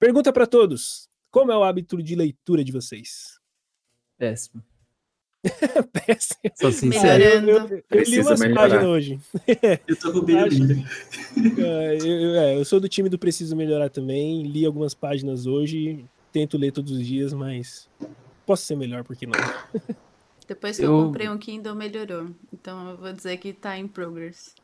Pergunta para todos: como é o hábito de leitura de vocês? Péssimo. Péssimo. Sou sincero. Eu, eu, eu, eu li umas páginas hoje. Eu tô com. É, eu, é, eu sou do time do Preciso Melhorar também. Li algumas páginas hoje. Tento ler todos os dias, mas posso ser melhor, por que não? Depois que eu, eu comprei um Kindle, melhorou. Então eu vou dizer que tá em progress.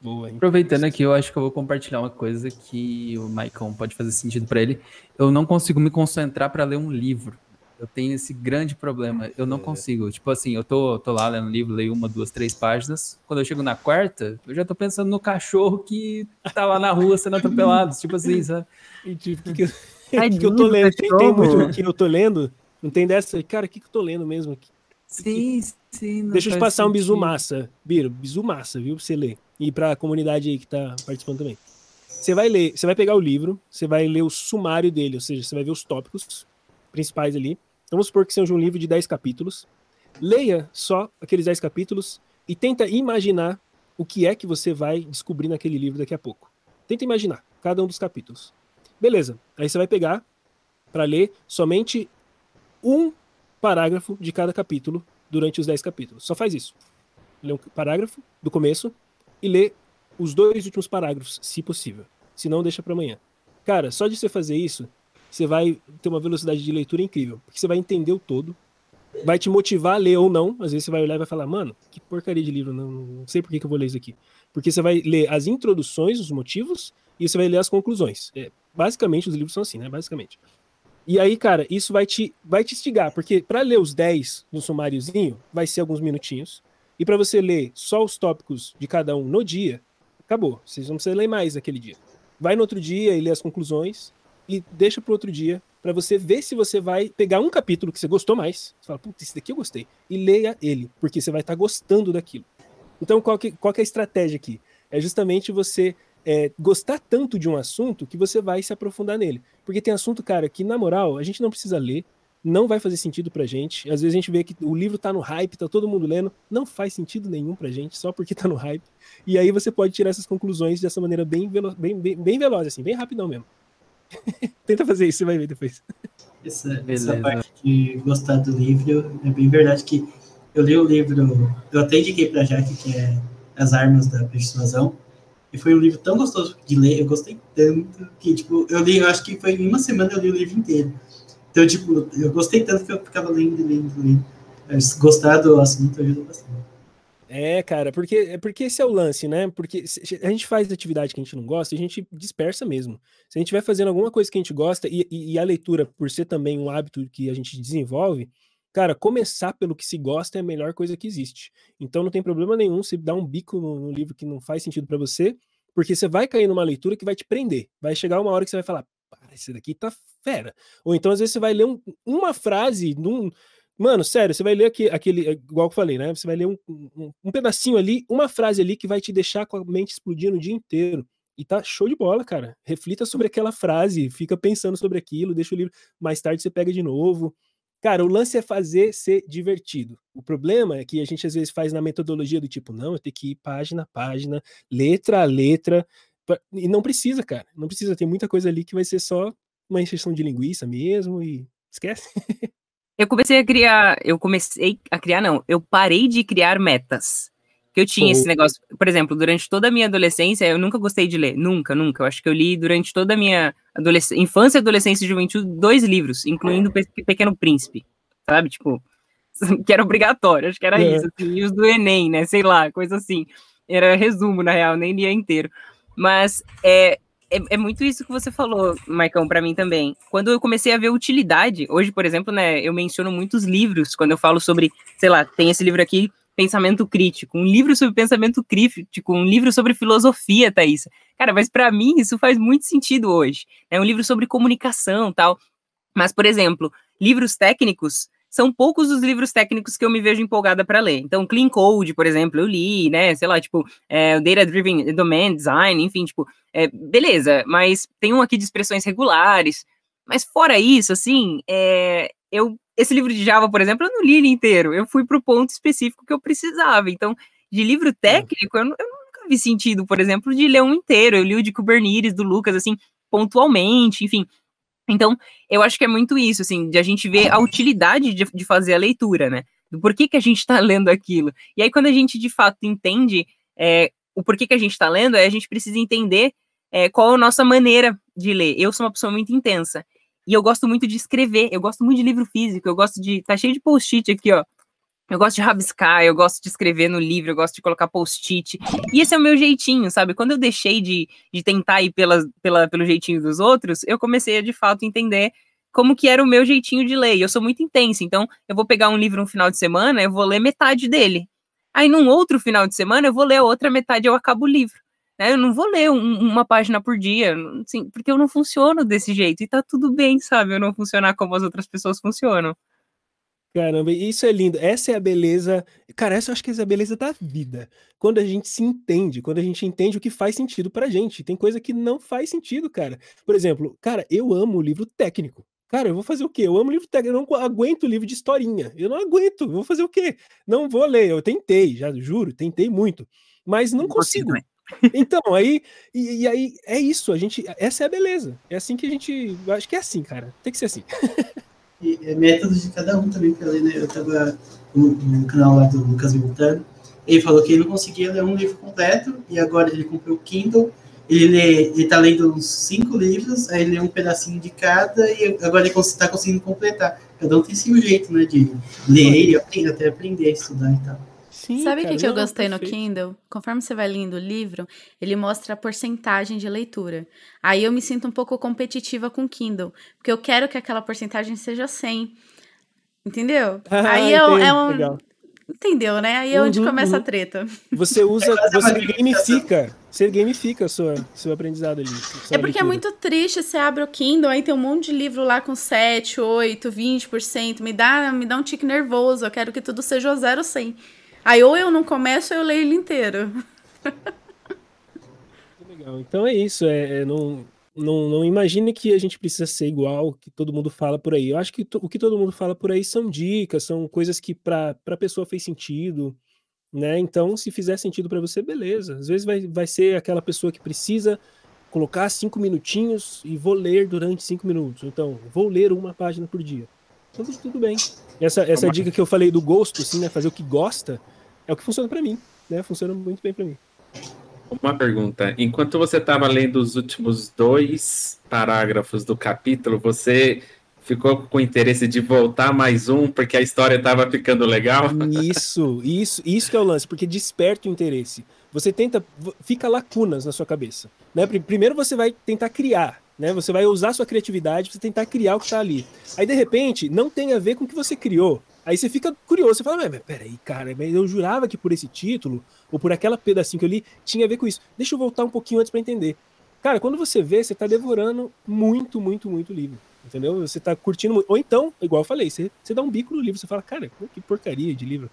Boa, Aproveitando aqui, eu acho que eu vou compartilhar uma coisa que o Maicon pode fazer sentido para ele. Eu não consigo me concentrar para ler um livro. Eu tenho esse grande problema. Eu não é. consigo. Tipo assim, eu tô, tô lá lendo um livro, leio uma, duas, três páginas. Quando eu chego na quarta, eu já tô pensando no cachorro que tá lá na rua sendo atropelado. tipo assim, sabe? E tipo, que, que, que eu tô lendo? Tem, tem muito que eu tô lendo. Não tem dessa? Cara, o que, que eu tô lendo mesmo? Sim, sim. Deixa eu te passar sentido. um bisu massa, Biro, bisu massa, viu? Pra você ler. E pra comunidade aí que tá participando também. Você vai ler, você vai pegar o livro, você vai ler o sumário dele, ou seja, você vai ver os tópicos principais ali. Então, vamos supor que seja um livro de 10 capítulos. Leia só aqueles 10 capítulos e tenta imaginar o que é que você vai descobrir naquele livro daqui a pouco. Tenta imaginar cada um dos capítulos. Beleza. Aí você vai pegar para ler somente um parágrafo de cada capítulo durante os 10 capítulos. Só faz isso. Lê um parágrafo do começo e lê os dois últimos parágrafos, se possível. Se não, deixa para amanhã. Cara, só de você fazer isso, você vai ter uma velocidade de leitura incrível. Porque você vai entender o todo, vai te motivar a ler ou não. Às vezes você vai olhar e vai falar, mano, que porcaria de livro, não, não sei por que, que eu vou ler isso aqui. Porque você vai ler as introduções, os motivos, e você vai ler as conclusões. É, basicamente, os livros são assim, né? Basicamente. E aí, cara, isso vai te, vai te instigar, porque para ler os 10 no sumáriozinho, vai ser alguns minutinhos. E para você ler só os tópicos de cada um no dia, acabou. Vocês não precisam ler mais naquele dia. Vai no outro dia e lê as conclusões e deixa para outro dia para você ver se você vai pegar um capítulo que você gostou mais. Você fala, putz, esse daqui eu gostei. E leia ele, porque você vai estar tá gostando daquilo. Então, qual que, qual que é a estratégia aqui? É justamente você é, gostar tanto de um assunto que você vai se aprofundar nele. Porque tem assunto, cara, que na moral a gente não precisa ler, não vai fazer sentido pra gente. Às vezes a gente vê que o livro tá no hype, tá todo mundo lendo, não faz sentido nenhum pra gente, só porque tá no hype. E aí você pode tirar essas conclusões dessa maneira bem, velo bem, bem, bem veloz, assim, bem rapidão mesmo. Tenta fazer isso, você vai ver depois. Essa, essa parte de gostar do livro, é bem verdade que eu li o livro, eu até indiquei pra Jaque, que é As Armas da Persuasão, e foi um livro tão gostoso de ler, eu gostei tanto que, tipo, eu li, eu acho que foi em uma semana eu li o livro inteiro. Então, tipo, eu gostei tanto que eu ficava lendo, lendo, lendo. Mas gostar do assunto ajuda bastante. É, cara, porque, é porque esse é o lance, né? Porque a gente faz atividade que a gente não gosta a gente dispersa mesmo. Se a gente vai fazendo alguma coisa que a gente gosta e, e, e, a leitura, por ser também um hábito que a gente desenvolve, Cara, começar pelo que se gosta é a melhor coisa que existe. Então não tem problema nenhum se dar um bico no, no livro que não faz sentido para você, porque você vai cair numa leitura que vai te prender. Vai chegar uma hora que você vai falar, esse daqui tá fera. Ou então às vezes você vai ler um, uma frase num. Mano, sério, você vai ler aqui, aquele, igual que eu falei, né? Você vai ler um, um, um pedacinho ali, uma frase ali que vai te deixar com a mente explodindo o dia inteiro. E tá show de bola, cara. Reflita sobre aquela frase, fica pensando sobre aquilo, deixa o livro. Mais tarde você pega de novo. Cara, o lance é fazer ser divertido. O problema é que a gente às vezes faz na metodologia do tipo, não, eu tenho que ir página a página, letra a letra, e não precisa, cara. Não precisa, tem muita coisa ali que vai ser só uma injeção de linguiça mesmo e esquece. Eu comecei a criar, eu comecei a criar, não, eu parei de criar metas que eu tinha esse negócio. Por exemplo, durante toda a minha adolescência, eu nunca gostei de ler. Nunca, nunca. Eu acho que eu li durante toda a minha infância, adolescência e juventude dois livros, incluindo o Pequeno Príncipe. Sabe? Tipo, que era obrigatório. Acho que era é. isso. Assim, e os do Enem, né? Sei lá, coisa assim. Era resumo, na real, nem lia inteiro. Mas é, é, é, muito isso que você falou, Maicon, para mim também. Quando eu comecei a ver utilidade, hoje, por exemplo, né, eu menciono muitos livros, quando eu falo sobre, sei lá, tem esse livro aqui, pensamento crítico, um livro sobre pensamento crítico, um livro sobre filosofia, Thaís. Cara, mas para mim isso faz muito sentido hoje. É um livro sobre comunicação tal. Mas, por exemplo, livros técnicos são poucos os livros técnicos que eu me vejo empolgada para ler. Então, Clean Code, por exemplo, eu li, né? Sei lá, tipo, é, Data Driven Domain Design, enfim, tipo, é, beleza, mas tem um aqui de expressões regulares. Mas fora isso, assim, é, eu esse livro de Java, por exemplo, eu não li ele inteiro. Eu fui para o ponto específico que eu precisava. Então, de livro técnico, eu, eu, nunca vi sentido, por exemplo, de ler um inteiro. Eu li o de Kubernetes, do Lucas, assim, pontualmente, enfim. Então, eu acho que é muito isso, assim, de a gente ver a utilidade de, de fazer a leitura, né? Do porquê que a gente está lendo aquilo. E aí, quando a gente de fato entende é, o porquê que a gente está lendo, é a gente precisa entender é, qual a nossa maneira de ler. Eu sou uma pessoa muito intensa. E eu gosto muito de escrever, eu gosto muito de livro físico, eu gosto de. Tá cheio de post-it aqui, ó. Eu gosto de rabiscar, eu gosto de escrever no livro, eu gosto de colocar post-it. E esse é o meu jeitinho, sabe? Quando eu deixei de, de tentar ir pela, pela, pelo jeitinho dos outros, eu comecei a de fato entender como que era o meu jeitinho de ler. E eu sou muito intensa, então eu vou pegar um livro no final de semana, eu vou ler metade dele. Aí num outro final de semana eu vou ler a outra metade, eu acabo o livro. Né? Eu não vou ler um, uma página por dia, assim, porque eu não funciono desse jeito. E tá tudo bem, sabe? Eu não funcionar como as outras pessoas funcionam. Caramba, isso é lindo. Essa é a beleza. Cara, essa eu acho que é a beleza da vida. Quando a gente se entende, quando a gente entende o que faz sentido pra gente. Tem coisa que não faz sentido, cara. Por exemplo, cara, eu amo livro técnico. Cara, eu vou fazer o quê? Eu amo livro técnico, eu não aguento livro de historinha. Eu não aguento, eu vou fazer o quê? Não vou ler. Eu tentei, já juro, tentei muito, mas não consigo. Então, aí, e, e, aí é isso, a gente, essa é a beleza. É assim que a gente, acho que é assim, cara. Tem que ser assim. E é método de cada um também, ler, né? Eu tava no, no canal lá do Lucas Montano, ele falou que ele não conseguia ler um livro completo, e agora ele comprou o Kindle, ele, lê, ele tá lendo uns cinco livros, aí ele lê um pedacinho de cada, e agora ele está conseguindo completar. Cada um tem seu jeito, né, de ler e aprender, até aprender a estudar e tal. Sim, Sabe o que, que eu gostei no Kindle? Conforme você vai lendo o livro, ele mostra a porcentagem de leitura. Aí eu me sinto um pouco competitiva com o Kindle, porque eu quero que aquela porcentagem seja 100. Entendeu? Ah, Aí é, é um. Legal. Entendeu, né? Aí é onde uhum, começa uhum. a treta. Você usa, é você gamifica, você gamifica sua, seu aprendizado ali. É porque leitura. é muito triste, você abre o Kindle, aí tem um monte de livro lá com 7, 8, 20%, me dá, me dá um tique nervoso, eu quero que tudo seja 0 100. Aí ou eu não começo ou eu leio ele inteiro. Legal. Então é isso. É, é, não, não, não imagine que a gente precisa ser igual que todo mundo fala por aí. Eu acho que o que todo mundo fala por aí são dicas, são coisas que para a pessoa fez sentido. Né? Então, se fizer sentido para você, beleza. Às vezes vai, vai ser aquela pessoa que precisa colocar cinco minutinhos e vou ler durante cinco minutos. Então, vou ler uma página por dia. Então, tudo bem. Essa, essa dica que eu falei do gosto, assim, né? Fazer o que gosta, é o que funciona para mim, né? Funciona muito bem para mim. Uma pergunta. Enquanto você estava lendo os últimos dois parágrafos do capítulo, você ficou com interesse de voltar mais um porque a história estava ficando legal? Isso, isso, isso que é o lance, porque desperta o interesse. Você tenta, fica lacunas na sua cabeça. Né? Primeiro você vai tentar criar, né? Você vai usar sua criatividade para tentar criar o que está ali. Aí de repente não tem a ver com o que você criou. Aí você fica curioso, você fala, mas peraí, cara, eu jurava que por esse título, ou por aquela pedacinho que eu li, tinha a ver com isso. Deixa eu voltar um pouquinho antes para entender. Cara, quando você vê, você tá devorando muito, muito, muito livro. Entendeu? Você tá curtindo muito. Ou então, igual eu falei, você, você dá um bico no livro, você fala, cara, que porcaria de livro.